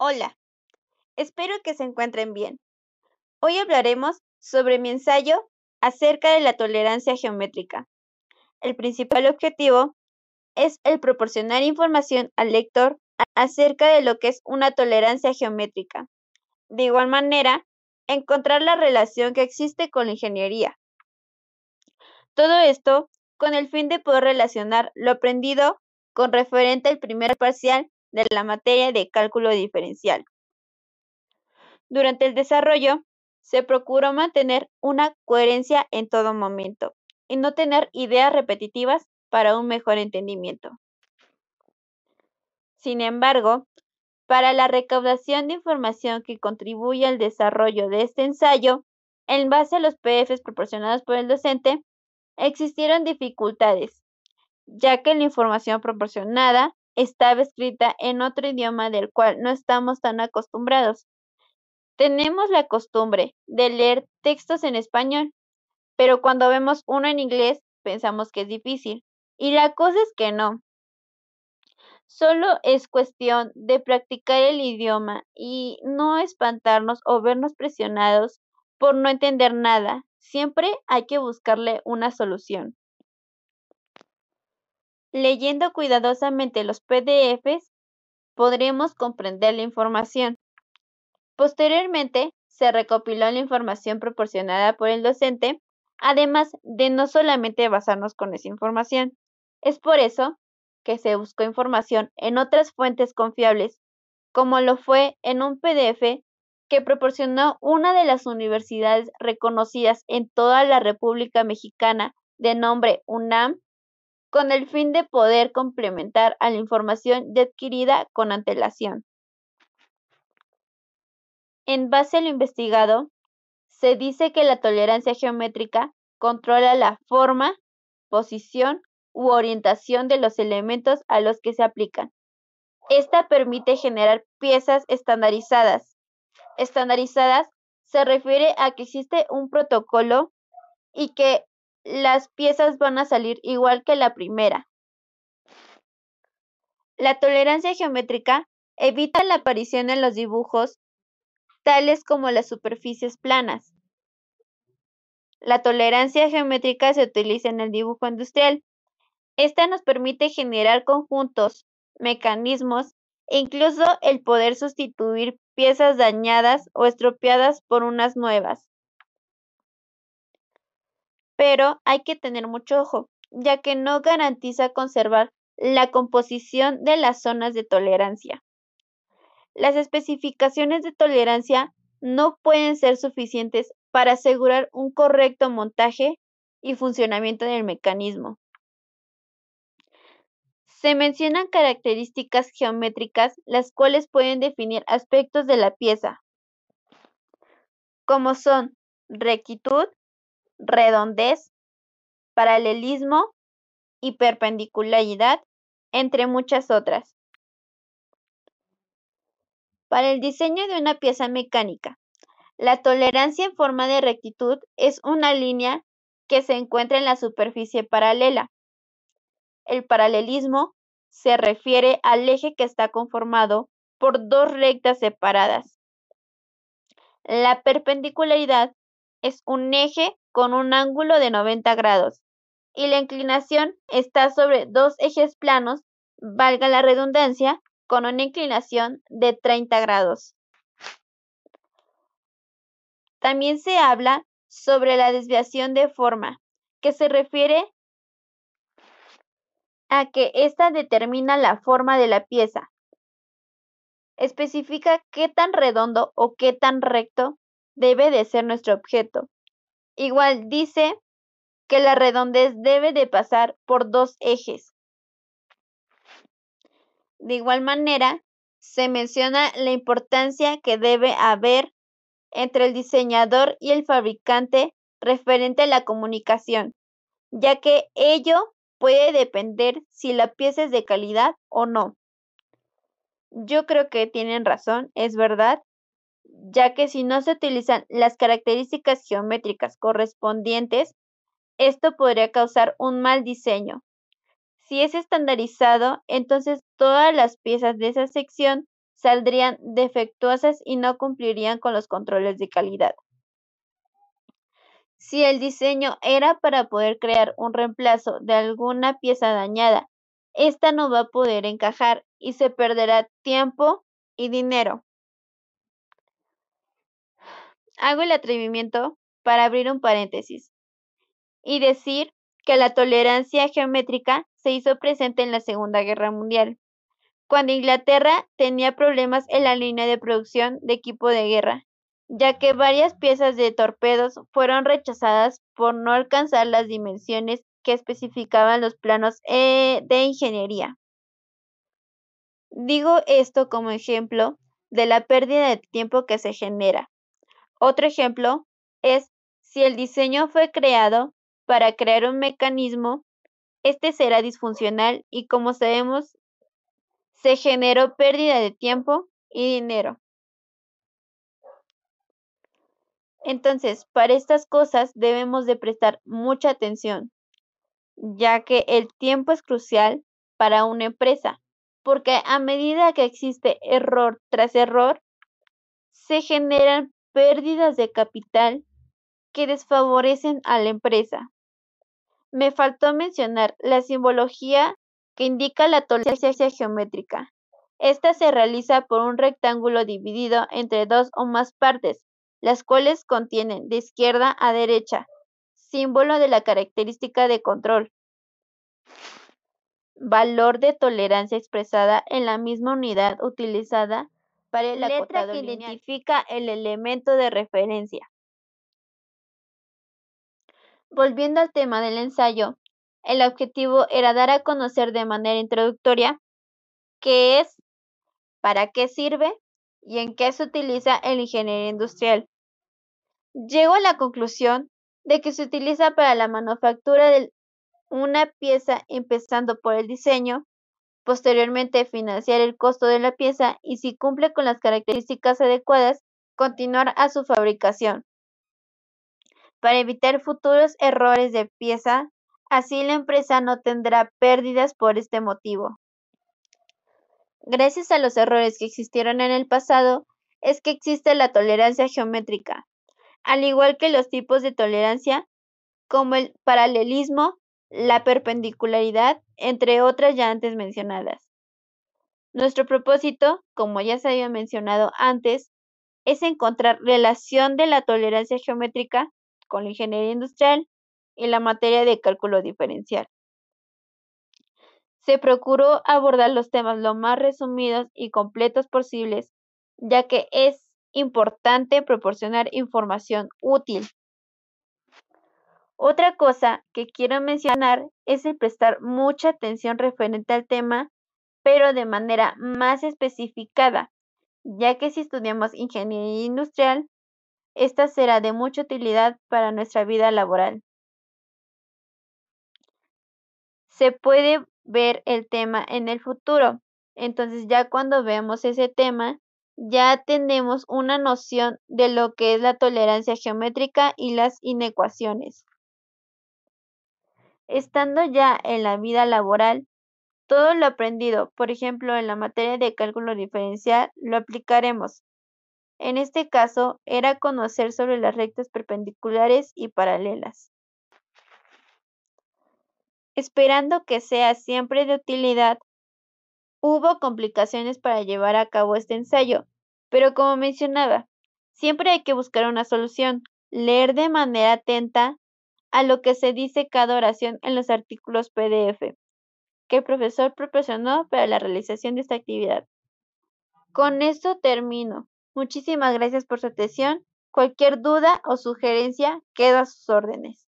Hola, espero que se encuentren bien. Hoy hablaremos sobre mi ensayo acerca de la tolerancia geométrica. El principal objetivo es el proporcionar información al lector acerca de lo que es una tolerancia geométrica. De igual manera, encontrar la relación que existe con la ingeniería. Todo esto con el fin de poder relacionar lo aprendido con referente al primer parcial de la materia de cálculo diferencial. Durante el desarrollo, se procuró mantener una coherencia en todo momento y no tener ideas repetitivas para un mejor entendimiento. Sin embargo, para la recaudación de información que contribuye al desarrollo de este ensayo, en base a los PDFs proporcionados por el docente, existieron dificultades, ya que la información proporcionada estaba escrita en otro idioma del cual no estamos tan acostumbrados. Tenemos la costumbre de leer textos en español, pero cuando vemos uno en inglés pensamos que es difícil. Y la cosa es que no. Solo es cuestión de practicar el idioma y no espantarnos o vernos presionados por no entender nada. Siempre hay que buscarle una solución. Leyendo cuidadosamente los PDFs, podremos comprender la información. Posteriormente, se recopiló la información proporcionada por el docente, además de no solamente basarnos con esa información. Es por eso que se buscó información en otras fuentes confiables, como lo fue en un PDF que proporcionó una de las universidades reconocidas en toda la República Mexicana de nombre UNAM con el fin de poder complementar a la información ya adquirida con antelación. En base a lo investigado, se dice que la tolerancia geométrica controla la forma, posición u orientación de los elementos a los que se aplican. Esta permite generar piezas estandarizadas. Estandarizadas se refiere a que existe un protocolo y que las piezas van a salir igual que la primera. La tolerancia geométrica evita la aparición en los dibujos tales como las superficies planas. La tolerancia geométrica se utiliza en el dibujo industrial. Esta nos permite generar conjuntos, mecanismos e incluso el poder sustituir piezas dañadas o estropeadas por unas nuevas pero hay que tener mucho ojo, ya que no garantiza conservar la composición de las zonas de tolerancia. Las especificaciones de tolerancia no pueden ser suficientes para asegurar un correcto montaje y funcionamiento del mecanismo. Se mencionan características geométricas las cuales pueden definir aspectos de la pieza, como son rectitud, redondez, paralelismo y perpendicularidad, entre muchas otras. Para el diseño de una pieza mecánica, la tolerancia en forma de rectitud es una línea que se encuentra en la superficie paralela. El paralelismo se refiere al eje que está conformado por dos rectas separadas. La perpendicularidad es un eje con un ángulo de 90 grados y la inclinación está sobre dos ejes planos, valga la redundancia, con una inclinación de 30 grados. También se habla sobre la desviación de forma, que se refiere a que ésta determina la forma de la pieza. Especifica qué tan redondo o qué tan recto debe de ser nuestro objeto. Igual dice que la redondez debe de pasar por dos ejes. De igual manera, se menciona la importancia que debe haber entre el diseñador y el fabricante referente a la comunicación, ya que ello puede depender si la pieza es de calidad o no. Yo creo que tienen razón, es verdad, ya que si no se utilizan las características geométricas correspondientes, esto podría causar un mal diseño. Si es estandarizado, entonces todas las piezas de esa sección saldrían defectuosas y no cumplirían con los controles de calidad. Si el diseño era para poder crear un reemplazo de alguna pieza dañada, esta no va a poder encajar y se perderá tiempo y dinero. Hago el atrevimiento para abrir un paréntesis y decir que la tolerancia geométrica se hizo presente en la Segunda Guerra Mundial, cuando Inglaterra tenía problemas en la línea de producción de equipo de guerra, ya que varias piezas de torpedos fueron rechazadas por no alcanzar las dimensiones que especificaban los planos eh, de ingeniería. Digo esto como ejemplo de la pérdida de tiempo que se genera. Otro ejemplo es si el diseño fue creado para crear un mecanismo, este será disfuncional y como sabemos, se generó pérdida de tiempo y dinero. Entonces, para estas cosas debemos de prestar mucha atención, ya que el tiempo es crucial para una empresa, porque a medida que existe error tras error, se generan pérdidas de capital que desfavorecen a la empresa. Me faltó mencionar la simbología que indica la tolerancia geométrica. Esta se realiza por un rectángulo dividido entre dos o más partes, las cuales contienen de izquierda a derecha, símbolo de la característica de control. Valor de tolerancia expresada en la misma unidad utilizada para el letra que identifica el elemento de referencia. Volviendo al tema del ensayo, el objetivo era dar a conocer de manera introductoria qué es, para qué sirve y en qué se utiliza el ingeniería industrial. Llego a la conclusión de que se utiliza para la manufactura de una pieza empezando por el diseño, posteriormente financiar el costo de la pieza y si cumple con las características adecuadas, continuar a su fabricación para evitar futuros errores de pieza, así la empresa no tendrá pérdidas por este motivo. Gracias a los errores que existieron en el pasado, es que existe la tolerancia geométrica, al igual que los tipos de tolerancia, como el paralelismo, la perpendicularidad, entre otras ya antes mencionadas. Nuestro propósito, como ya se había mencionado antes, es encontrar relación de la tolerancia geométrica con la ingeniería industrial y la materia de cálculo diferencial. Se procuró abordar los temas lo más resumidos y completos posibles, ya que es importante proporcionar información útil. Otra cosa que quiero mencionar es el prestar mucha atención referente al tema, pero de manera más especificada, ya que si estudiamos ingeniería industrial, esta será de mucha utilidad para nuestra vida laboral. Se puede ver el tema en el futuro. Entonces ya cuando veamos ese tema, ya tenemos una noción de lo que es la tolerancia geométrica y las inecuaciones. Estando ya en la vida laboral, todo lo aprendido, por ejemplo, en la materia de cálculo diferencial, lo aplicaremos. En este caso, era conocer sobre las rectas perpendiculares y paralelas. Esperando que sea siempre de utilidad, hubo complicaciones para llevar a cabo este ensayo, pero como mencionaba, siempre hay que buscar una solución, leer de manera atenta a lo que se dice cada oración en los artículos PDF que el profesor proporcionó para la realización de esta actividad. Con esto termino. Muchísimas gracias por su atención. Cualquier duda o sugerencia, quedo a sus órdenes.